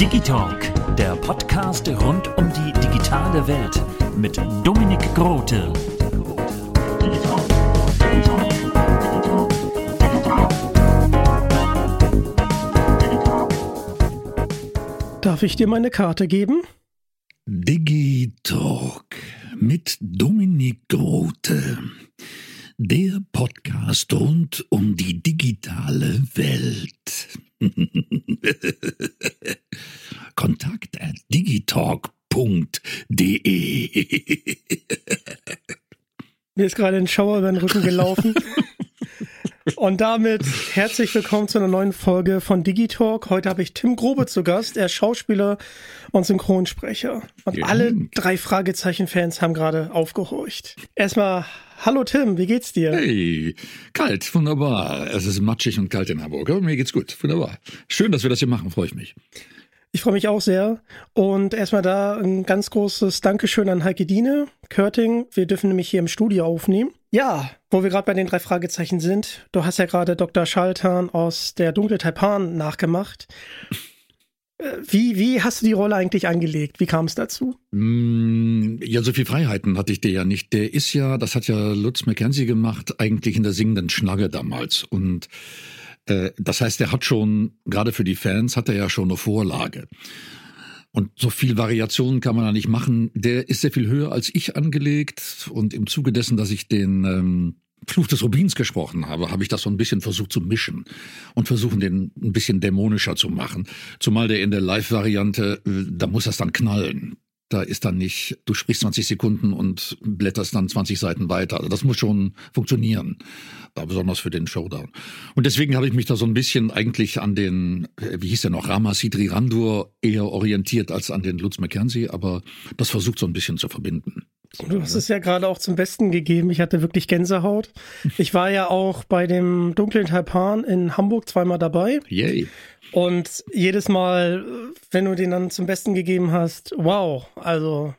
Digitalk, der Podcast rund um die digitale Welt mit Dominik Grote. Darf ich dir meine Karte geben? Digitalk mit Dominik Grote. Der Podcast rund um die digitale Welt. Kontakt at digitalk.de. Mir ist gerade ein Schauer über den Rücken gelaufen. Und damit herzlich willkommen zu einer neuen Folge von Digitalk. Heute habe ich Tim Grobe zu Gast. Er ist Schauspieler und Synchronsprecher. Und Ja. alle drei Fragezeichen-Fans haben gerade aufgehorcht. Erstmal, hallo Tim, wie geht's dir? Hey, kalt, wunderbar. Es ist matschig und kalt in Hamburg, aber mir geht's gut, wunderbar. Schön, dass wir das hier machen, freue ich mich. Ich freue mich auch sehr. Und erstmal da ein ganz großes Dankeschön an Heike Diene, Körting. Wir dürfen nämlich hier im Studio aufnehmen. Ja, wo wir gerade bei den drei Fragezeichen sind. Du hast ja gerade Dr. Schaltern aus der Dunkle Taipan nachgemacht. Äh, Wie, wie hast du die Rolle eigentlich angelegt? Wie kam es dazu? Mm, Ja, so viel Freiheiten hatte ich der ja nicht. Der ist ja, das hat ja Lutz McKenzie gemacht, eigentlich in der singenden Schlange damals. Und das heißt, er hat schon, gerade für die Fans, hat er ja schon eine Vorlage. Und so viel Variationen kann man da nicht machen. Der ist sehr viel höher als ich angelegt. Und im Zuge dessen, dass ich den ähm, Fluch des Rubins gesprochen habe, habe ich das so ein bisschen versucht zu mischen und versuchen, den ein bisschen dämonischer zu machen. Zumal der in der Live-Variante, äh, da muss das dann knallen. Da ist dann nicht, du sprichst 20 Sekunden und blätterst dann 20 Seiten weiter. Also das muss schon funktionieren. Besonders für den Showdown. Und deswegen habe ich mich da so ein bisschen eigentlich an den, äh, wie hieß der noch, Rama Sidri Randur eher orientiert als an den Lutz McKenzie, aber das versucht so ein bisschen zu verbinden. Du hast es ja gerade auch zum Besten gegeben. Ich hatte wirklich Gänsehaut. Ich war ja auch bei dem Dunklen Taipan in Hamburg zweimal dabei. Yay. Und jedes Mal, wenn du den dann zum Besten gegeben hast, wow, also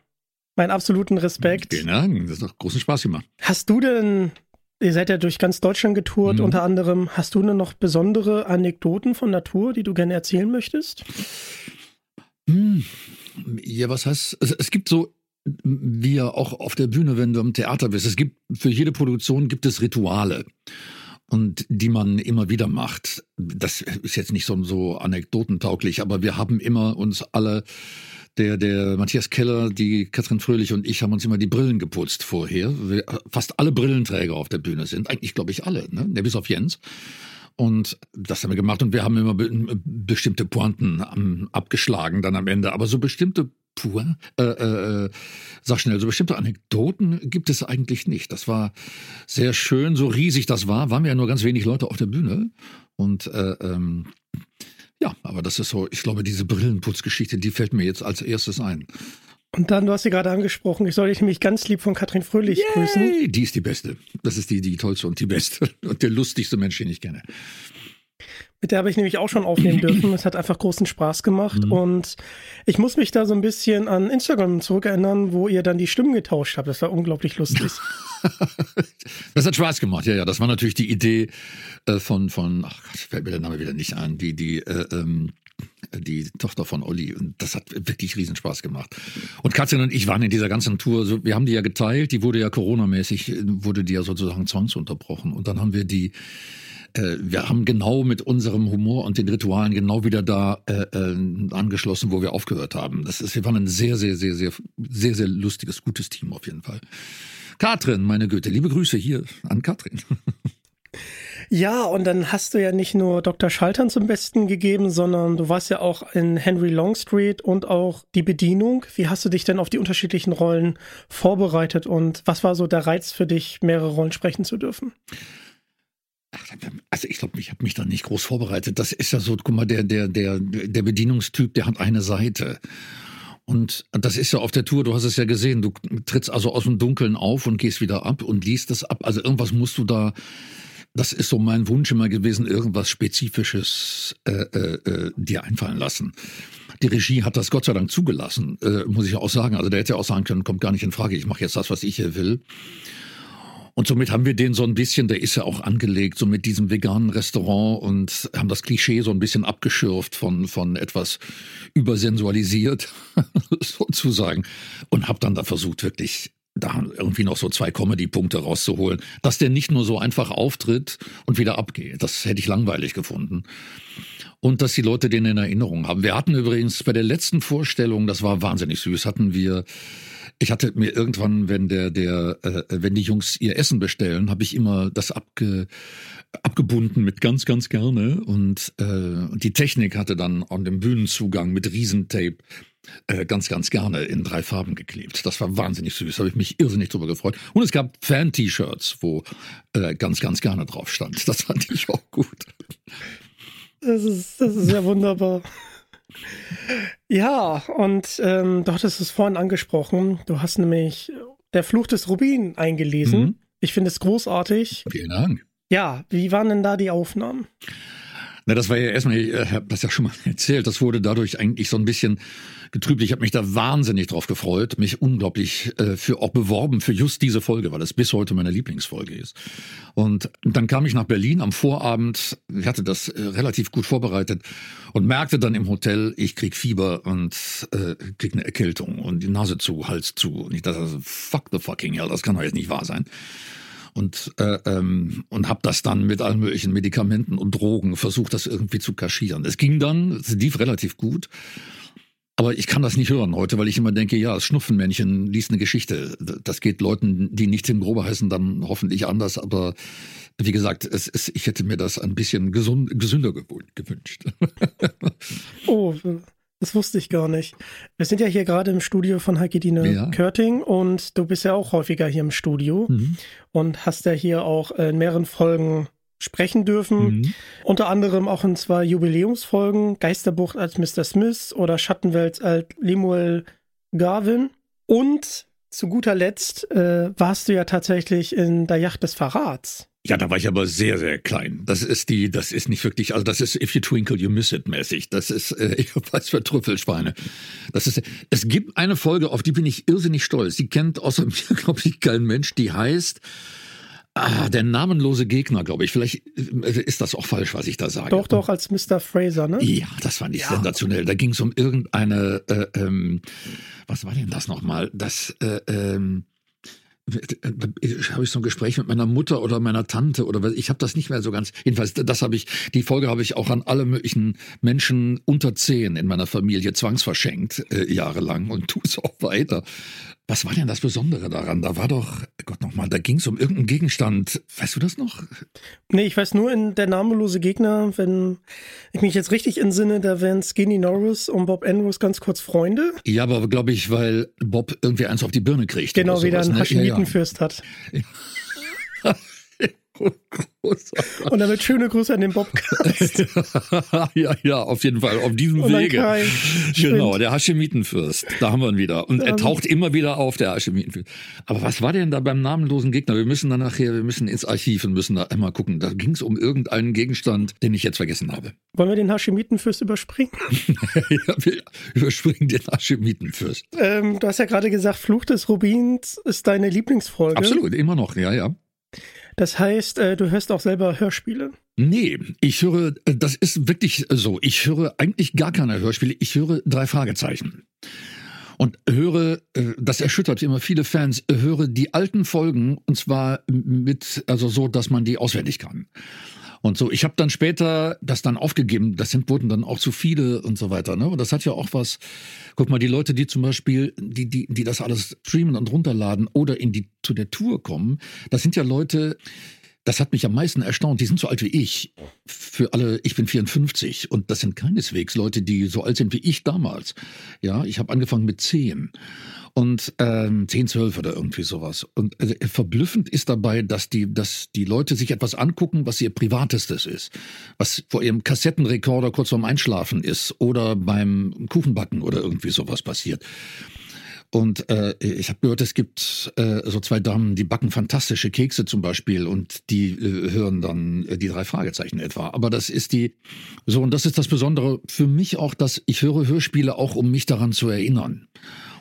meinen absoluten Respekt. Vielen Dank, das hat doch großen Spaß gemacht. Hast du denn, ihr seid ja durch ganz Deutschland getourt, Mhm. unter anderem, hast du denn noch besondere Anekdoten von der Tour, die du gerne erzählen möchtest? Hm. Ja, was heißt, es, es gibt so, wie ja auch auf der Bühne, wenn du im Theater bist, es gibt, für jede Produktion gibt es Rituale. Und die man immer wieder macht. Das ist jetzt nicht so, so anekdotentauglich, aber wir haben immer uns alle, der, der Matthias Keller, die Katrin Fröhlich und ich haben uns immer die Brillen geputzt vorher. Wir, fast alle Brillenträger auf der Bühne sind, eigentlich glaube ich alle, ne? Ja, bis auf Jens. Und das haben wir gemacht und wir haben immer be bestimmte Pointen am, abgeschlagen dann am Ende. Aber so bestimmte Pointen, äh, äh, sag schnell, so bestimmte Anekdoten gibt es eigentlich nicht. Das war sehr schön, so riesig das war, waren ja nur ganz wenig Leute auf der Bühne. Und äh, ähm, ja, aber das ist so, ich glaube, diese Brillenputzgeschichte, die fällt mir jetzt als erstes ein. Und dann, du hast sie gerade angesprochen, ich soll dich nämlich ganz lieb von Katrin Fröhlich grüßen. Hey, die ist die Beste. Das ist die, die tollste und die beste und der lustigste Mensch, den ich kenne. Mit der habe ich nämlich auch schon aufnehmen dürfen. Es hat einfach großen Spaß gemacht. Mhm. Und ich muss mich da so ein bisschen an Instagram zurückerinnern, wo ihr dann die Stimmen getauscht habt. Das war unglaublich lustig. das hat Spaß gemacht, ja, ja. Das war natürlich die Idee äh, von, von, ach Gott, fällt mir der Name wieder nicht ein, die, die, äh, ähm, die Tochter von Olli. Und das hat wirklich Riesenspaß gemacht. Und Katrin und ich waren in dieser ganzen Tour, so, wir haben die ja geteilt, die wurde ja Corona-mäßig, wurde die ja sozusagen zwangsunterbrochen. Und dann haben wir die äh, wir haben genau mit unserem Humor und den Ritualen genau wieder da äh, äh, angeschlossen, wo wir aufgehört haben. Das ist, wir waren ein sehr, sehr, sehr, sehr, sehr, sehr lustiges, gutes Team auf jeden Fall. Katrin, meine Güte, liebe Grüße hier an Katrin. Ja, und dann hast du ja nicht nur Dr. Schaltern zum Besten gegeben, sondern du warst ja auch in Henry Longstreet und auch die Bedienung. Wie hast du dich denn auf die unterschiedlichen Rollen vorbereitet und was war so der Reiz für dich, mehrere Rollen sprechen zu dürfen? Also ich glaube, ich habe mich da nicht groß vorbereitet. Das ist ja so, guck mal, der, der, der, der Bedienungstyp, der hat eine Seite. Und das ist ja auf der Tour, du hast es ja gesehen, du trittst also aus dem Dunkeln auf und gehst wieder ab und liest es ab. Also irgendwas musst du da, das ist so mein Wunsch immer gewesen, irgendwas Spezifisches äh, äh, äh dir einfallen lassen. Die Regie hat das Gott sei Dank zugelassen, äh, muss ich auch sagen. Also der hätte ja auch sagen können, kommt gar nicht in Frage, ich mache jetzt das, was ich hier will. Und somit haben wir den so ein bisschen, der ist ja auch angelegt, so mit diesem veganen Restaurant und haben das Klischee so ein bisschen abgeschürft von, von etwas übersensualisiert, sozusagen. Und habe dann da versucht, wirklich da irgendwie noch so zwei Comedy-Punkte rauszuholen, dass der nicht nur so einfach auftritt und wieder abgeht. Das hätte ich langweilig gefunden. Und dass die Leute den in Erinnerung haben. Wir hatten übrigens bei der letzten Vorstellung, das war wahnsinnig süß, hatten wir ich hatte mir irgendwann, wenn der, der, äh, wenn die Jungs ihr Essen bestellen, habe ich immer das abge, abgebunden mit ganz, ganz gerne. Und äh, die Technik hatte dann an dem Bühnenzugang mit Riesentape äh, ganz, ganz gerne in drei Farben geklebt. Das war wahnsinnig süß, habe ich mich irrsinnig drüber gefreut. Und es gab Fan-T-Shirts, wo äh, ganz, ganz gerne drauf stand. Das fand ich auch gut. Das ist, das ist ja wunderbar. Ja, und ähm, du hattest es vorhin angesprochen. Du hast nämlich Der Fluch des Rubin eingelesen. Mhm. Ich finde es großartig. Vielen Dank. Ja, wie waren denn da die Aufnahmen? Na, das war ja erstmal, ich habe das ja schon mal erzählt, das wurde dadurch eigentlich so ein bisschen getrübt. Ich habe mich da wahnsinnig drauf gefreut, mich unglaublich äh, für auch beworben für just diese Folge, weil das bis heute meine Lieblingsfolge ist. Und dann kam ich nach Berlin am Vorabend, ich hatte das äh, relativ gut vorbereitet und merkte dann im Hotel, ich krieg Fieber und äh, krieg eine Erkältung und die Nase zu, Hals zu. Und ich dachte, fuck the fucking hell, das kann doch jetzt nicht wahr sein und äh, ähm, und habe das dann mit allen möglichen Medikamenten und Drogen versucht, das irgendwie zu kaschieren. Es ging dann, es lief relativ gut. Aber ich kann das nicht hören heute, weil ich immer denke, ja, das Schnupfenmännchen liest eine Geschichte. Das geht Leuten, die nicht Tim Grobe heißen, dann hoffentlich anders. Aber wie gesagt, es ist, ich hätte mir das ein bisschen gesund, gesünder gewünscht. oh, das wusste ich gar nicht. Wir sind ja hier gerade im Studio von Heikidine ja. Körting und du bist ja auch häufiger hier im Studio mhm. und hast ja hier auch in mehreren Folgen sprechen dürfen. Mhm. Unter anderem auch in zwei Jubiläumsfolgen, Geisterbucht als Mr. Smith oder Schattenwelt als Lemuel Garvin. Und zu guter Letzt äh, warst du ja tatsächlich in der Yacht des Verrats. Ja, da war ich aber sehr, sehr klein. Das ist die, das ist nicht wirklich, also das ist If you twinkle, you miss it mäßig. Das ist, äh, ich weiß für Trüffelschweine. Das ist, es gibt eine Folge, auf die bin ich irrsinnig stolz. Die kennt außer mir, glaube ich, kein Mensch. Die heißt, Ah, der namenlose Gegner, glaube ich. Vielleicht äh, ist das auch falsch, was ich da sage. Doch, doch, als Mr. Fraser, ne? Ja, das fand ich ja. sensationell. Da ging es um irgendeine, äh, ähm, was war denn das nochmal? Das, äh, ähm, habe ich so ein Gespräch mit meiner Mutter oder meiner Tante oder was, ich habe das nicht mehr so ganz. Jedenfalls, das habe ich, die Folge habe ich auch an alle möglichen Menschen unter zehn in meiner Familie zwangsverschenkt, äh, jahrelang und tue es auch weiter. Was war denn das Besondere daran? Da war doch, Gott nochmal, da ging es um irgendeinen Gegenstand. Weißt du das noch? Nee, ich weiß nur in Der namenlose Gegner, wenn ich mich jetzt richtig entsinne, da wären Skinny Norris und Bob Andrews ganz kurz Freunde. Ja, aber glaube ich, weil Bob irgendwie eins auf die Birne kriegt. Genau, wieder einen Haschimitenfürst ne? ja, ja. hat. Und damit schöne Grüße an den Bobcast. ja, ja, auf jeden Fall, auf diesem an Wege. Kai. Genau, der Haschemitenfürst. Da haben wir ihn wieder. Und er taucht immer wieder auf, der Haschemitenfürst. Aber was war denn da beim namenlosen Gegner? Wir müssen dann nachher, wir müssen ins Archiv und müssen da einmal gucken. Da ging es um irgendeinen Gegenstand, den ich jetzt vergessen habe. Wollen wir den Hashemitenfürst überspringen? ja, wir überspringen den Haschemitenfürst. Ähm, du hast ja gerade gesagt, Fluch des Rubins ist deine Lieblingsfolge. Absolut, immer noch, ja, ja. Das heißt, äh, du hörst auch selber Hörspiele. Nee, ich höre, äh, das ist wirklich so. Ich höre eigentlich gar keine Hörspiele. Ich höre drei Fragezeichen. Und höre, äh, das erschüttert immer viele Fans, höre die alten Folgen und zwar mit, also so, dass man die auswendig kann. Und so, ich habe dann später das dann aufgegeben, das sind, wurden dann auch zu viele und so weiter. Ne? Und das hat ja auch was, guck mal, die Leute, die zum Beispiel, die, die, die das alles streamen und runterladen oder in die, zu der Tour kommen, das sind ja Leute, das hat mich am meisten erstaunt. Die sind so alt wie ich. Für alle, ich bin 54 und das sind keineswegs Leute, die so alt sind wie ich damals. Ja, ich habe angefangen mit 10 und ähm, 10, 12 oder irgendwie sowas. Und äh, verblüffend ist dabei, dass die, dass die Leute sich etwas angucken, was ihr Privatestes ist, was vor ihrem Kassettenrekorder kurz vorm Einschlafen ist oder beim Kuchenbacken oder irgendwie sowas passiert. Und äh, ich habe gehört, es gibt äh, so zwei Damen, die backen fantastische Kekse zum Beispiel und die äh, hören dann äh, die drei Fragezeichen etwa. Aber das ist die so und das ist das Besondere für mich auch, dass ich höre Hörspiele auch, um mich daran zu erinnern.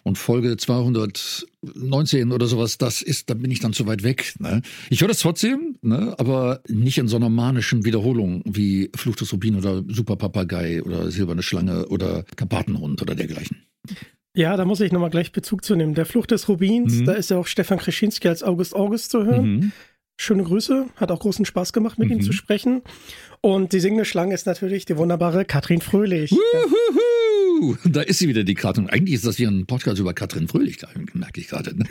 Und Folge 219 oder sowas, das ist, da bin ich dann zu weit weg. Ne? Ich höre das trotzdem, ne? aber nicht in so einer manischen Wiederholung wie Fluch des Rubin oder Super Papagei oder Silberne Schlange oder Karpatenhund oder dergleichen. Ja, da muss ich nochmal gleich Bezug zu nehmen. Der Fluch des Rubins, Mhm. da ist ja auch Stefan Kreschinski als August August zu hören. Mhm. Schöne Grüße, hat auch großen Spaß gemacht, mit ihm Mhm. zu sprechen. Und die singende Schlange ist natürlich die wunderbare Katrin Fröhlich. Da ist sie wieder, die Katrin. Eigentlich ist das hier ein Podcast über Katrin Fröhlich, merke ich gerade. Ne?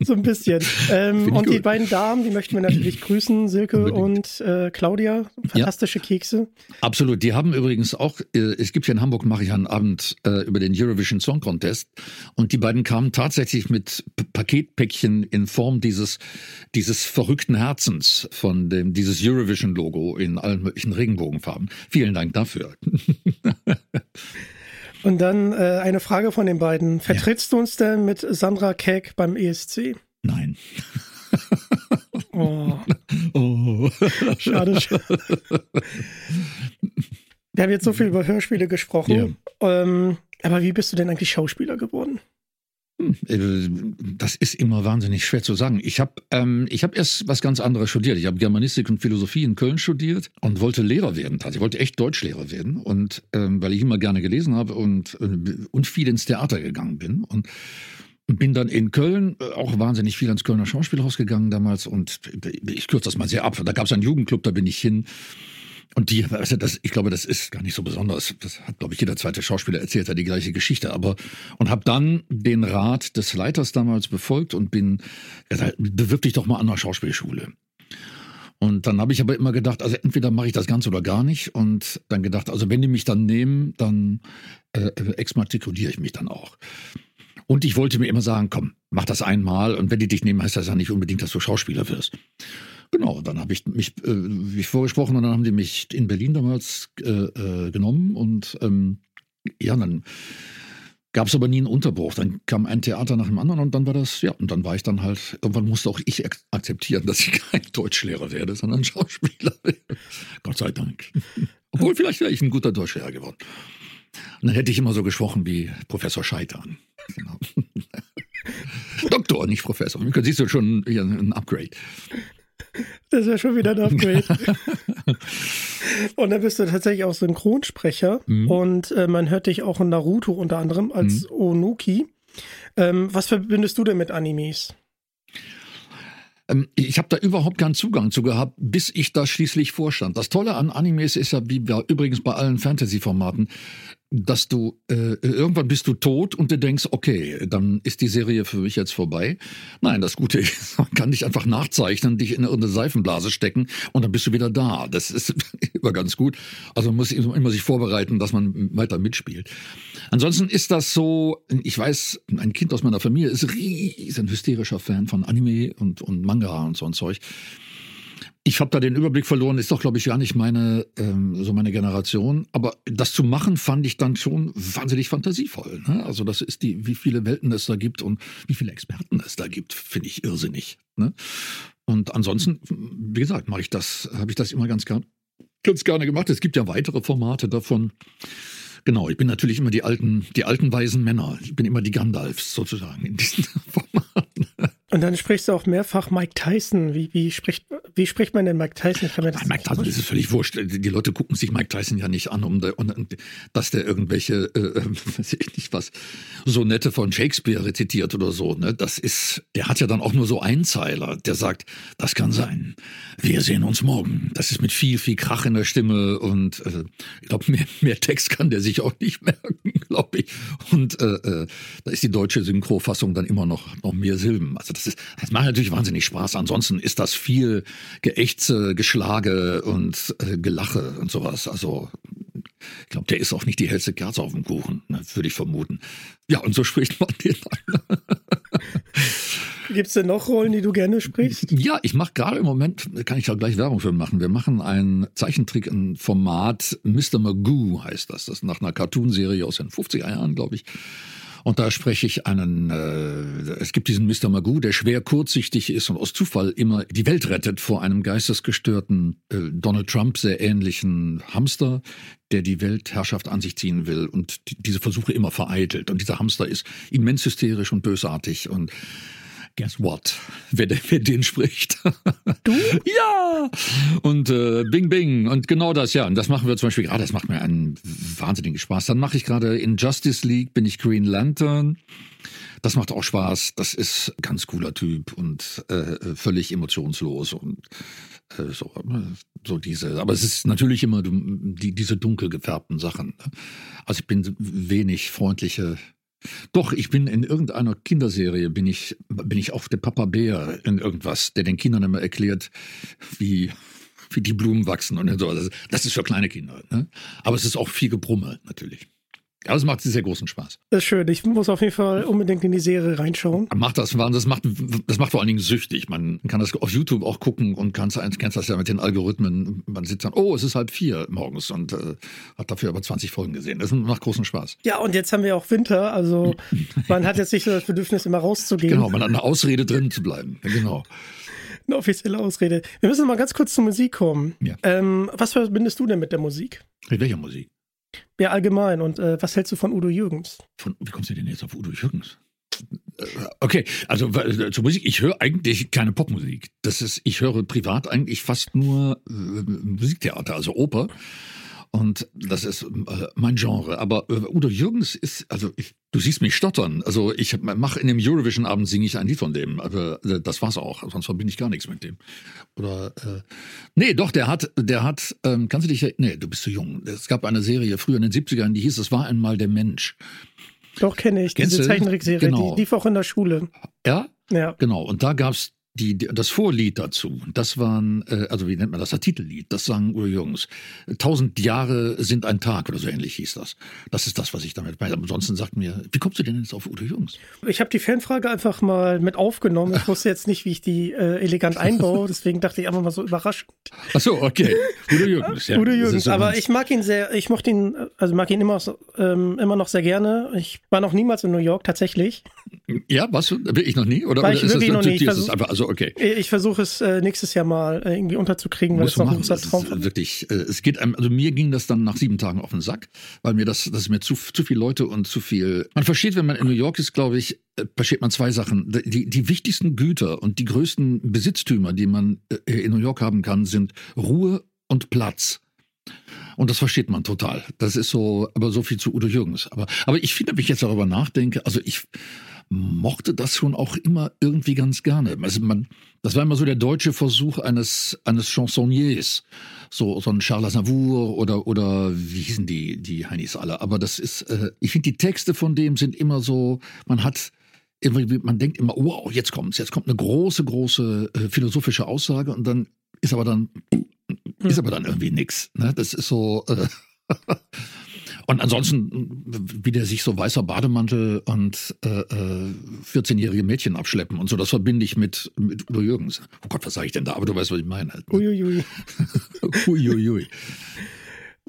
So ein bisschen. Ähm, und die gut. beiden Damen, die möchten wir natürlich grüßen, Silke Unbedingt. und äh, Claudia. Fantastische Kekse. Absolut. Die haben übrigens auch, äh, es gibt hier in Hamburg, mache ich einen Abend äh, über den Eurovision Song Contest. Und die beiden kamen tatsächlich mit P Paketpäckchen in Form dieses, dieses verrückten Herzens von dem, dieses Eurovision-Logo in allen möglichen Regenbogenfarben. Vielen Dank dafür. Und dann äh, eine Frage von den beiden. Vertrittst du uns denn mit Sandra Keck beim ESC? Nein. Oh, Oh. schade. schade. Wir haben jetzt so viel über Hörspiele gesprochen. Ähm, aber wie bist du denn eigentlich Schauspieler geworden? Äh, Das ist immer wahnsinnig schwer zu sagen. Ich habe ähm, ich hab erst was ganz anderes studiert. Ich habe Germanistik und Philosophie in Köln studiert und wollte Lehrer werden. Also ich wollte echt Deutschlehrer werden. Und ähm, weil ich immer gerne gelesen habe und, äh, und viel ins Theater gegangen bin. Und bin dann in Köln äh, auch wahnsinnig viel ans Kölner Schauspielhaus gegangen damals. Und ich kürze das mal sehr ab. Da gab es einen Jugendclub, da bin ich hin. Und die, also das, ich glaube, das ist gar nicht so besonders. Das hat, glaube ich, jeder zweite Schauspieler erzählt, hat die gleiche Geschichte. Aber und habe dann den Rat des Leiters damals befolgt und bin gesagt, bewirb dich doch mal an einer Schauspielschule. Und dann habe ich aber immer gedacht, also entweder mache ich das Ganze oder gar nicht. Und dann gedacht, also wenn die mich dann nehmen, dann äh, exmatrikuliere ich mich dann auch. Und ich wollte mir immer sagen, komm, mach das einmal. Und wenn die dich nehmen, heißt das ja nicht unbedingt, dass du Schauspieler wirst. Genau, dann habe ich mich äh, wie vorgesprochen und dann haben die mich in Berlin damals äh, äh, genommen und ähm, ja, dann gab es aber nie einen Unterbruch. Dann kam ein Theater nach dem anderen und dann war das, ja, und dann war ich dann halt, irgendwann musste auch ich ak- akzeptieren, dass ich kein Deutschlehrer werde, sondern Schauspieler. Gott sei Dank. Obwohl, vielleicht wäre ich ein guter Deutschlehrer geworden. Und dann hätte ich immer so gesprochen wie Professor Scheitern. Genau. Doktor, nicht Professor. Siehst du schon hier ein Upgrade. Das wäre schon wieder ein Upgrade. und dann bist du tatsächlich auch Synchronsprecher. Mhm. Und äh, man hört dich auch in Naruto unter anderem als Mhm. Onuki. Ähm, was verbindest du denn mit Animes? Ähm, Ich habe da überhaupt keinen Zugang zu gehabt, bis ich da schließlich vorstand. Das Tolle an Animes ist ja, wie bei, übrigens bei allen Fantasy-Formaten, dass du äh, irgendwann bist du tot und du denkst, okay, dann ist die Serie für mich jetzt vorbei. Nein, das Gute ist, man kann dich einfach nachzeichnen, dich in irgendeine Seifenblase stecken und dann bist du wieder da. Das ist immer ganz gut. Also man muss immer sich vorbereiten, dass man weiter mitspielt. Ansonsten ist das so, ich weiß, ein Kind aus meiner Familie ist riesen hysterischer Fan von Anime und, und Manga und so ein Zeug. Ich habe da den Überblick verloren, ist doch, glaube ich, gar nicht meine, ähm, so meine Generation. Aber das zu machen, fand ich dann schon wahnsinnig fantasievoll. Ne? Also das ist die, wie viele Welten es da gibt und wie viele Experten es da gibt, finde ich irrsinnig. Ne? Und ansonsten, wie gesagt, mache ich das, habe ich das immer ganz gern, ganz gerne gemacht. Es gibt ja weitere Formate davon. Genau, ich bin natürlich immer die alten, die alten weisen Männer. Ich bin immer die Gandalfs sozusagen in diesen Formaten. Und dann sprichst du auch mehrfach Mike Tyson. Wie, wie, spricht, wie spricht man denn Mike Tyson? Kann mir das Mike Tyson das ist völlig wurscht. Die Leute gucken sich Mike Tyson ja nicht an, um, da, um dass der irgendwelche, äh, äh weiß ich nicht was, Sonette von Shakespeare rezitiert oder so. Ne? Das ist, der hat ja dann auch nur so Einzeiler. Der sagt, das kann sein. Wir sehen uns morgen. Das ist mit viel, viel Krach in der Stimme und äh, ich glaube, mehr, mehr Text kann der sich auch nicht merken, glaube ich. Und äh, äh, da ist die deutsche Synchrofassung dann immer noch, noch mehr Silben. Also das, ist, das macht natürlich wahnsinnig Spaß. Ansonsten ist das viel Geächze, Geschlage und äh, Gelache und sowas. Also ich glaube, der ist auch nicht die hellste Kerze auf dem Kuchen, ne, würde ich vermuten. Ja, und so spricht man den an. Gibt es denn noch Rollen, die du gerne sprichst? Ja, ich mache gerade im Moment, kann ich da gleich Werbung für machen. Wir machen ein Zeichentrick, ein Format, Mr. Magoo heißt das. Das ist nach einer Cartoonserie aus den 50er Jahren, glaube ich. Und da spreche ich einen, äh, es gibt diesen Mr. Magoo, der schwer kurzsichtig ist und aus Zufall immer die Welt rettet vor einem geistesgestörten äh, Donald Trump sehr ähnlichen Hamster, der die Weltherrschaft an sich ziehen will und die, diese Versuche immer vereitelt. Und dieser Hamster ist immens hysterisch und bösartig und Guess what? Wer, wer den spricht? Du? ja! Und äh, Bing Bing. Und genau das, ja. Und das machen wir zum Beispiel gerade. Das macht mir einen wahnsinnigen Spaß. Dann mache ich gerade in Justice League, bin ich Green Lantern. Das macht auch Spaß. Das ist ein ganz cooler Typ und äh, völlig emotionslos und äh, so, ne, so diese. Aber es ist natürlich immer die, diese dunkel gefärbten Sachen. Ne? Also ich bin wenig freundliche doch, ich bin in irgendeiner Kinderserie, bin ich, bin ich auch der Papa Bär in irgendwas, der den Kindern immer erklärt, wie, wie die Blumen wachsen und so. Das ist für kleine Kinder. Ne? Aber es ist auch viel Gebrumme natürlich. Aber es macht sehr großen Spaß. Das ist schön. Ich muss auf jeden Fall unbedingt in die Serie reinschauen. Macht das, das macht, das macht vor allen Dingen süchtig. Man kann das auf YouTube auch gucken und kann, kennst das ja mit den Algorithmen. Man sitzt dann, oh, es ist halb vier morgens und äh, hat dafür aber 20 Folgen gesehen. Das macht großen Spaß. Ja, und jetzt haben wir auch Winter. Also man hat jetzt nicht so das Bedürfnis, immer rauszugehen. Genau, man hat eine Ausrede drin zu bleiben. Genau. Eine offizielle Ausrede. Wir müssen mal ganz kurz zur Musik kommen. Ja. Ähm, was verbindest du denn mit der Musik? Mit welcher Musik? Ja, allgemein. Und äh, was hältst du von Udo Jürgens? Von, wie kommst du denn jetzt auf Udo Jürgens? Äh, okay, also äh, zur Musik, ich höre eigentlich keine Popmusik. Das ist, ich höre privat eigentlich fast nur äh, Musiktheater, also Oper. Und das ist äh, mein Genre. Aber äh, Udo Jürgens ist, also ich, du siehst mich stottern. Also ich mache in dem Eurovision-Abend singe ich ein Lied von dem. Aber äh, das war's auch. Sonst verbinde ich gar nichts mit dem. Oder äh, nee, doch, der hat, der hat, ähm, kannst du dich, nee, du bist zu jung. Es gab eine Serie früher in den 70ern, die hieß Es war einmal der Mensch. Doch, kenne ich, Kennst diese Zeichentrickserie, genau. die lief auch in der Schule. Ja? Ja. Genau. Und da gab's die, das Vorlied dazu, das waren, äh, also wie nennt man das, das Titellied, das sagen Uwe Jürgens. Tausend Jahre sind ein Tag oder so ähnlich hieß das. Das ist das, was ich damit meine. Ansonsten sagt mir, wie kommst du denn jetzt auf Udo Jürgens? Ich habe die Fanfrage einfach mal mit aufgenommen. Ich wusste jetzt nicht, wie ich die äh, elegant einbaue, deswegen dachte ich einfach mal so überraschend. Ach so, okay. Udo Jürgens, ja. Udo Jürgens, aber ich mag ihn sehr, ich mochte ihn, also mag ihn immer, ähm, immer noch sehr gerne. Ich war noch niemals in New York, tatsächlich. Ja, was? Bin ich noch nie? Oder, war ich ist das, noch nie. Ich versuch, einfach, also okay. Ich versuche es äh, nächstes Jahr mal äh, irgendwie unterzukriegen, weil es noch ein großer Traum ist. Wirklich, äh, es geht einem, also mir ging das dann nach sieben Tagen auf den Sack, weil mir das, das ist mir zu, zu viele Leute und zu viel. Man versteht, wenn man in New York ist, glaube ich, versteht man zwei Sachen. Die, die wichtigsten Güter und die größten Besitztümer, die man in New York haben kann, sind Ruhe und Platz. Und das versteht man total. Das ist so, aber so viel zu Udo Jürgens. Aber, aber ich finde, wenn ich jetzt darüber nachdenke, also ich, mochte das schon auch immer irgendwie ganz gerne. Also man, das war immer so der deutsche Versuch eines, eines Chansonniers. So, so ein Charles Aznavour oder, oder wie hießen die, die Heinis alle. Aber das ist, äh, ich finde, die Texte von dem sind immer so, man hat, man denkt immer, wow, jetzt kommt's, jetzt kommt eine große, große äh, philosophische Aussage und dann ist aber dann, ist aber dann irgendwie nix. Ne? Das ist so, äh, Und ansonsten, wie der sich so weißer Bademantel und äh, äh, 14-jährige Mädchen abschleppen und so, das verbinde ich mit, mit Udo Jürgens. Oh Gott, was sage ich denn da? Aber du weißt, was ich meine. Uiuiui. Uiuiui.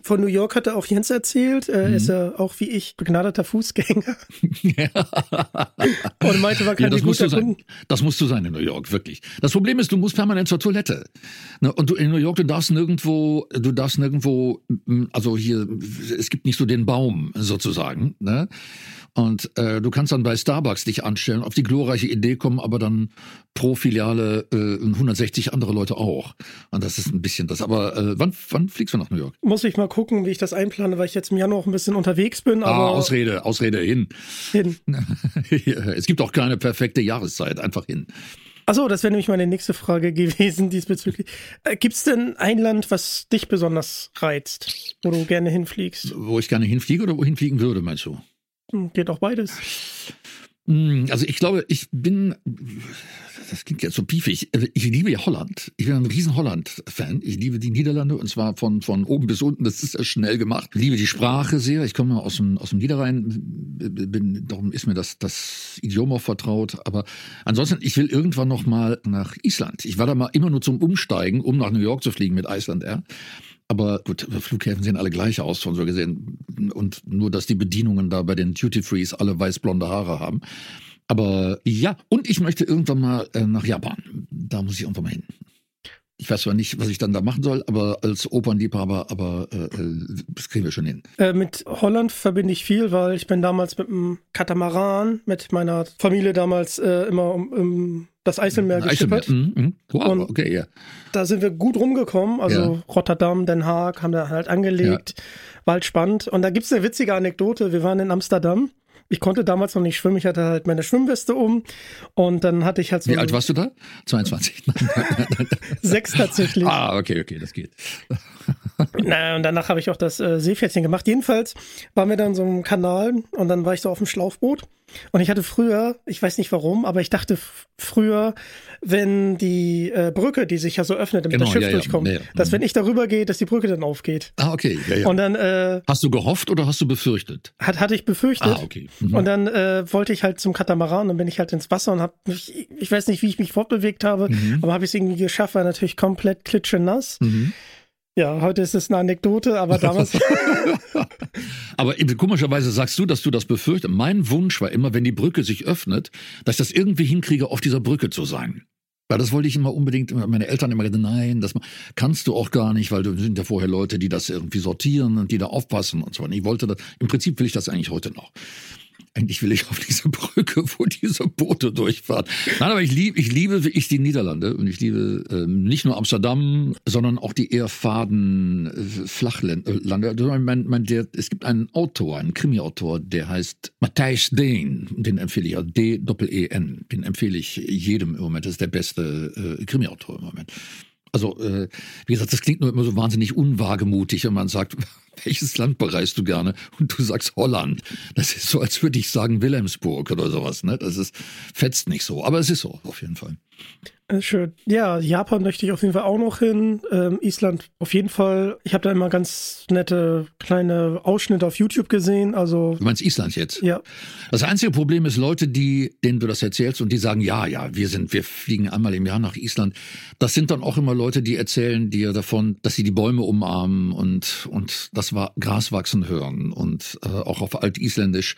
Von New York hatte auch Jens erzählt. Er mhm. ist ja auch wie ich begnadeter Fußgänger. Ja. Und meinte, man kann ja, das, musst du sein. das musst du sein in New York, wirklich. Das Problem ist, du musst permanent zur Toilette. Ne, und du, in New York, du darfst nirgendwo, du darfst nirgendwo, also hier, es gibt nicht so den Baum sozusagen. Ne? Und äh, du kannst dann bei Starbucks dich anstellen, auf die glorreiche Idee kommen, aber dann pro Filiale äh, 160 andere Leute auch. Und das ist ein bisschen das. Aber äh, wann, wann fliegst du nach New York? Muss ich mal gucken, wie ich das einplane, weil ich jetzt im Januar auch ein bisschen unterwegs bin. Aber ah, Ausrede, Ausrede hin. Hin. es gibt auch keine perfekte Jahreszeit, einfach hin. Achso, das wäre nämlich meine nächste Frage gewesen diesbezüglich. Äh, Gibt es denn ein Land, was dich besonders reizt, wo du gerne hinfliegst? Wo ich gerne hinfliege oder wohin fliegen würde, meinst du? Hm, geht auch beides. Hm, also ich glaube, ich bin, das klingt jetzt so piefig, also ich liebe ja Holland. Ich bin ein riesen Holland-Fan. Ich liebe die Niederlande und zwar von, von oben bis unten. Das ist ja schnell gemacht. Ich liebe die Sprache sehr. Ich komme aus dem, aus dem Niederrhein, bin, darum ist mir das, das Idiom auch vertraut. Aber ansonsten, ich will irgendwann noch mal nach Island. Ich war da mal immer nur zum Umsteigen, um nach New York zu fliegen mit Iceland Air. Aber gut, Flughäfen sehen alle gleich aus, von so gesehen. Und nur, dass die Bedienungen da bei den Duty Frees alle weiß-blonde Haare haben. Aber ja, und ich möchte irgendwann mal äh, nach Japan. Da muss ich irgendwann mal hin. Ich weiß zwar nicht, was ich dann da machen soll, aber als Opernliebhaber, aber äh, äh, das kriegen wir schon hin. Äh, mit Holland verbinde ich viel, weil ich bin damals mit einem Katamaran mit meiner Familie damals äh, immer um, um das Eiselmeer geschippert. Mhm, mhm. Wow, okay, ja. Da sind wir gut rumgekommen, also ja. Rotterdam, Den Haag, haben da halt angelegt, ja. war halt spannend. Und da gibt's eine witzige Anekdote, wir waren in Amsterdam ich konnte damals noch nicht schwimmen. Ich hatte halt meine Schwimmweste um und dann hatte ich halt so. Wie alt warst du da? 22. Sechs tatsächlich. Ah, okay, okay, das geht. Na, und danach habe ich auch das äh, Seepferdchen gemacht. Jedenfalls waren wir dann so einem Kanal und dann war ich so auf dem Schlauchboot. Und ich hatte früher, ich weiß nicht warum, aber ich dachte früher, wenn die äh, Brücke, die sich ja so öffnet, damit genau, das Schiff ja, durchkommt, ja, ja. dass wenn ich darüber gehe, dass die Brücke dann aufgeht. Ah, okay. Ja, ja. Und dann äh, hast du gehofft oder hast du befürchtet? Hat, hatte ich befürchtet. Ah, okay. Mhm. Und dann äh, wollte ich halt zum Katamaran und dann bin ich halt ins Wasser und habe mich, ich weiß nicht, wie ich mich fortbewegt habe, mhm. aber habe ich es irgendwie geschafft, war natürlich komplett klitschenass. Mhm. Ja, heute ist es eine Anekdote, aber damals. aber komischerweise sagst du, dass du das befürchtest. Mein Wunsch war immer, wenn die Brücke sich öffnet, dass ich das irgendwie hinkriege, auf dieser Brücke zu sein. Weil das wollte ich immer unbedingt, meine Eltern immer gesagt, nein, das kannst du auch gar nicht, weil du sind ja vorher Leute, die das irgendwie sortieren und die da aufpassen und so. Und ich wollte das, im Prinzip will ich das eigentlich heute noch eigentlich will ich auf diese Brücke, wo diese Boote durchfahren. Nein, aber ich liebe, ich liebe ich die Niederlande und ich liebe ähm, nicht nur Amsterdam, sondern auch die eher faden äh, Flachlande. Also mein, mein, es gibt einen Autor, einen Krimi-Autor, der heißt Matthijs Deen. Den empfehle ich, also D-E-N. Den empfehle ich jedem im Moment. Das ist der beste äh, Krimi-Autor im Moment. Also, äh, wie gesagt, das klingt nur immer so wahnsinnig unwagemutig, wenn man sagt, welches Land bereist du gerne? Und du sagst Holland. Das ist so, als würde ich sagen Wilhelmsburg oder sowas. Ne? Das ist, fetzt nicht so. Aber es ist so, auf jeden Fall. Äh, schön. Ja, Japan möchte ich auf jeden Fall auch noch hin. Ähm, Island auf jeden Fall. Ich habe da immer ganz nette kleine Ausschnitte auf YouTube gesehen. Also du meinst Island jetzt? Ja. Das einzige Problem ist Leute, die, denen du das erzählst und die sagen, ja, ja, wir sind, wir fliegen einmal im Jahr nach Island. Das sind dann auch immer Leute, die erzählen dir davon, dass sie die Bäume umarmen und und das war Gras wachsen hören und äh, auch auf Altisländisch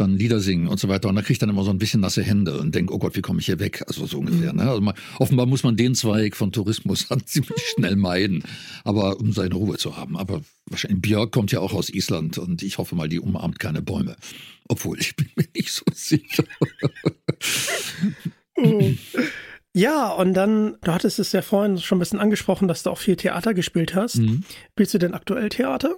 dann Lieder singen und so weiter. Und da kriegt dann immer so ein bisschen nasse Hände und denkt, oh Gott, wie komme ich hier weg? Also so ungefähr. Mhm. Ne? Also man, offenbar muss man den Zweig von Tourismus dann ziemlich schnell meiden, aber um seine Ruhe zu haben. Aber wahrscheinlich Björk kommt ja auch aus Island und ich hoffe mal, die umarmt keine Bäume. Obwohl, ich bin mir nicht so sicher. oh. Ja, und dann, du hattest es ja vorhin schon ein bisschen angesprochen, dass du auch viel Theater gespielt hast. Mhm. Spielst du denn aktuell Theater?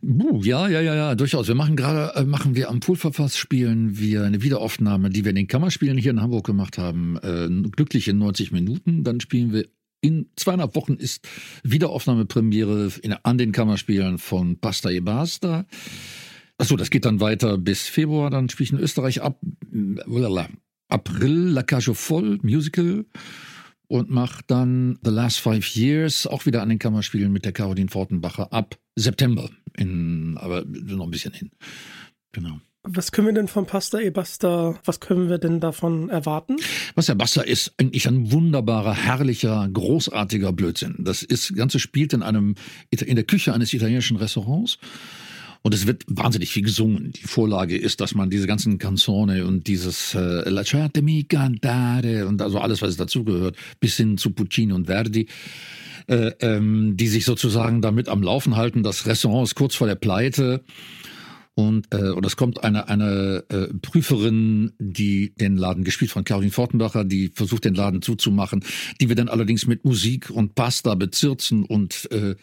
Ja, ja, ja, ja, durchaus. Wir machen gerade, äh, machen wir am Pulverfass spielen wir eine Wiederaufnahme, die wir in den Kammerspielen hier in Hamburg gemacht haben, äh, glücklich in 90 Minuten. Dann spielen wir in zweieinhalb Wochen ist Wiederaufnahmepremiere in, an den Kammerspielen von Basta e Basta. Achso, das geht dann weiter bis Februar, dann spiele ich in Österreich ab, äh, April La Cage voll, Musical und mache dann The Last Five Years auch wieder an den Kammerspielen mit der Caroline Fortenbacher ab September in, aber noch ein bisschen hin. Genau. Was können wir denn von Pasta e Basta, was können wir denn davon erwarten? Pasta e Basta ist eigentlich ein wunderbarer, herrlicher, großartiger Blödsinn. Das ist, Ganze spielt in einem, in der Küche eines italienischen Restaurants. Und es wird wahnsinnig viel gesungen. Die Vorlage ist, dass man diese ganzen Canzone und dieses äh, Lasciatemi cantare und also alles, was dazugehört, bis hin zu Puccini und Verdi, äh, ähm, die sich sozusagen damit am Laufen halten. Das Restaurant ist kurz vor der Pleite. Und, äh, und es kommt eine, eine äh, Prüferin, die den Laden gespielt von Caroline Fortenbacher, die versucht, den Laden zuzumachen, die wir dann allerdings mit Musik und Pasta bezirzen und äh,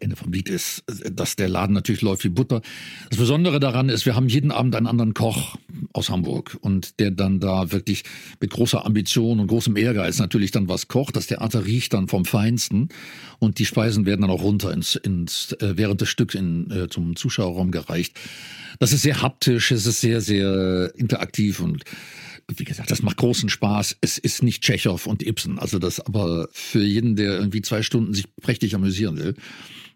Ende vom Lied ist, dass der Laden natürlich läuft wie Butter. Das Besondere daran ist, wir haben jeden Abend einen anderen Koch aus Hamburg und der dann da wirklich mit großer Ambition und großem Ehrgeiz natürlich dann was kocht. Das Theater riecht dann vom Feinsten und die Speisen werden dann auch runter ins, ins äh, während des Stücks in, äh, zum Zuschauerraum gereicht. Das ist sehr haptisch, es ist sehr, sehr interaktiv und wie gesagt, das macht großen Spaß. Es ist nicht Tschechow und Ibsen. Also das aber für jeden, der irgendwie zwei Stunden sich prächtig amüsieren will,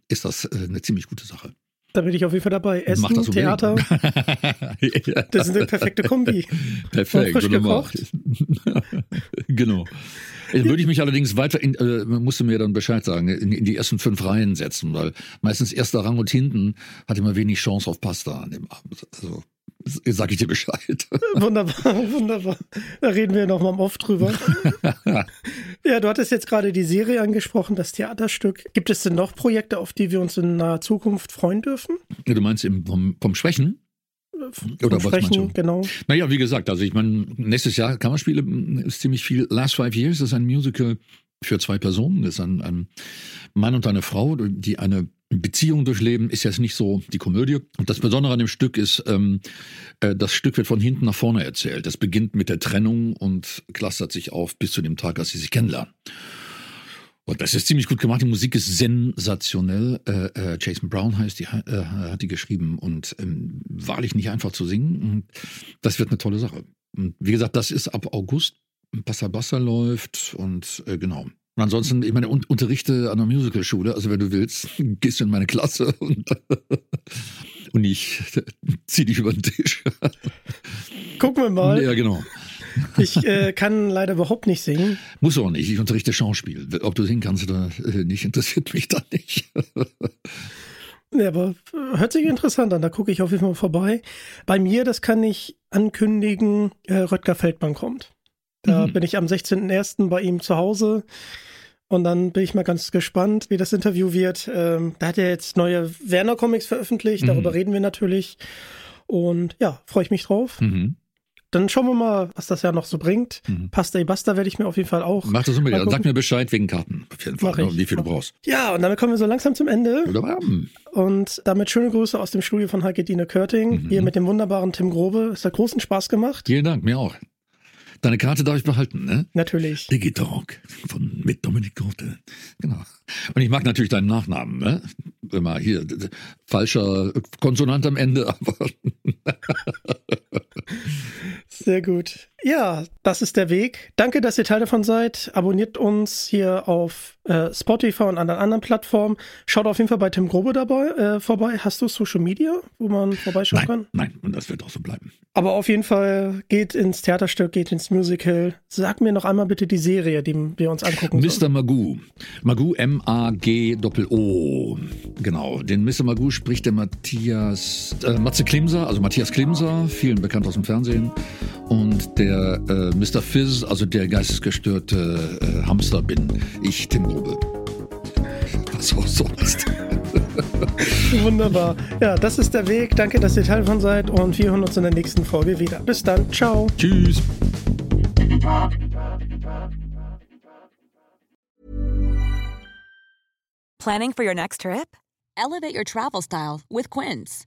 ist das äh, eine ziemlich gute Sache. Da bin ich auf jeden Fall dabei. Essen, Theater. ja. Das ist eine perfekte Kombi. Perfekt, genau. genau. Jetzt würde ich mich allerdings weiter, in, äh, musste mir dann Bescheid sagen, in, in, die ersten fünf Reihen setzen, weil meistens erster Rang und hinten hat immer wenig Chance auf Pasta an dem Abend. Also sag ich dir Bescheid. Wunderbar, wunderbar. Da reden wir nochmal oft drüber. ja, du hattest jetzt gerade die Serie angesprochen, das Theaterstück. Gibt es denn noch Projekte, auf die wir uns in naher Zukunft freuen dürfen? Ja, du meinst im, vom, vom Schwächen? Oder was meinst du? genau. Naja, wie gesagt, also ich meine, nächstes Jahr Kammerspiele ist ziemlich viel. Last Five Years ist ein Musical für zwei Personen. Das ist ein, ein Mann und eine Frau, die eine Beziehung durchleben ist jetzt nicht so die Komödie. Und das Besondere an dem Stück ist, ähm, äh, das Stück wird von hinten nach vorne erzählt. Das beginnt mit der Trennung und clustert sich auf bis zu dem Tag, als sie sich kennenlernen. Und das ist ziemlich gut gemacht. Die Musik ist sensationell. Äh, äh, Jason Brown heißt die, äh, hat die geschrieben und ähm, wahrlich nicht einfach zu singen. Und das wird eine tolle Sache. Und wie gesagt, das ist ab August. Bassa Bassa läuft und äh, genau. Und ansonsten, ich meine, un unterrichte an der Musicalschule, also wenn du willst, gehst du in meine Klasse und, und ich zieh dich über den Tisch. Gucken wir mal. Ja, genau. Ich äh, kann leider überhaupt nicht singen. Muss auch nicht. Ich unterrichte Schauspiel. Ob du singen kannst oder äh, nicht, interessiert mich da nicht. Ja, aber hört sich interessant an. Da gucke ich auf jeden Fall vorbei. Bei mir, das kann ich ankündigen, äh, Röttger Feldmann kommt. Da mhm. bin ich am 16.01. bei ihm zu Hause. Und dann bin ich mal ganz gespannt, wie das Interview wird. Ähm, da hat er jetzt neue Werner-Comics veröffentlicht, darüber mhm. reden wir natürlich. Und ja, freue ich mich drauf. Mhm. Dann schauen wir mal, was das Jahr noch so bringt. Mhm. Pasta e Basta werde ich mir auf jeden Fall auch. Mach das unbedingt. Sag mir Bescheid wegen Karten. Auf jeden Fall. Mach ne, ich. Wie viel du brauchst. Ja, und damit kommen wir so langsam zum Ende. Und damit schöne Grüße aus dem Studio von Heike Dine Körting. Mhm. Hier mit dem wunderbaren Tim Grobe. Es hat großen Spaß gemacht. Vielen Dank, mir auch. Deine Karte darf ich behalten, ne? Natürlich. Digitalk von mit Dominik Grote. Genau. Und ich mag natürlich deinen Nachnamen, ne? Immer hier falscher Konsonant am Ende, aber Sehr gut. Ja, das ist der Weg. Danke, dass ihr Teil davon seid. Abonniert uns hier auf äh, Spotify und an anderen Plattformen. Schaut auf jeden Fall bei Tim Grobe dabei äh, vorbei. Hast du Social Media, wo man vorbeischauen nein, kann? Nein, und das wird auch so bleiben. Aber auf jeden Fall geht ins Theaterstück, geht ins Musical. Sag mir noch einmal bitte die Serie, die wir uns angucken. Mr. Magoo. Magoo, M-A-G-O. Genau. Den Mr. Magoo spricht der Matthias, äh, Matze Klimser, also Matthias Klimser, vielen bekannt aus dem Fernsehen. Und der äh, Mr. Fizz, also der geistesgestörte äh, Hamster bin ich, Tim Grube. Was auch sonst. Wunderbar. Ja, das ist der Weg. Danke, dass ihr Teil davon seid und wir hören uns in der nächsten Folge wieder. Bis dann. Ciao. Tschüss. Planning for your next trip? Elevate your travel style with Quince.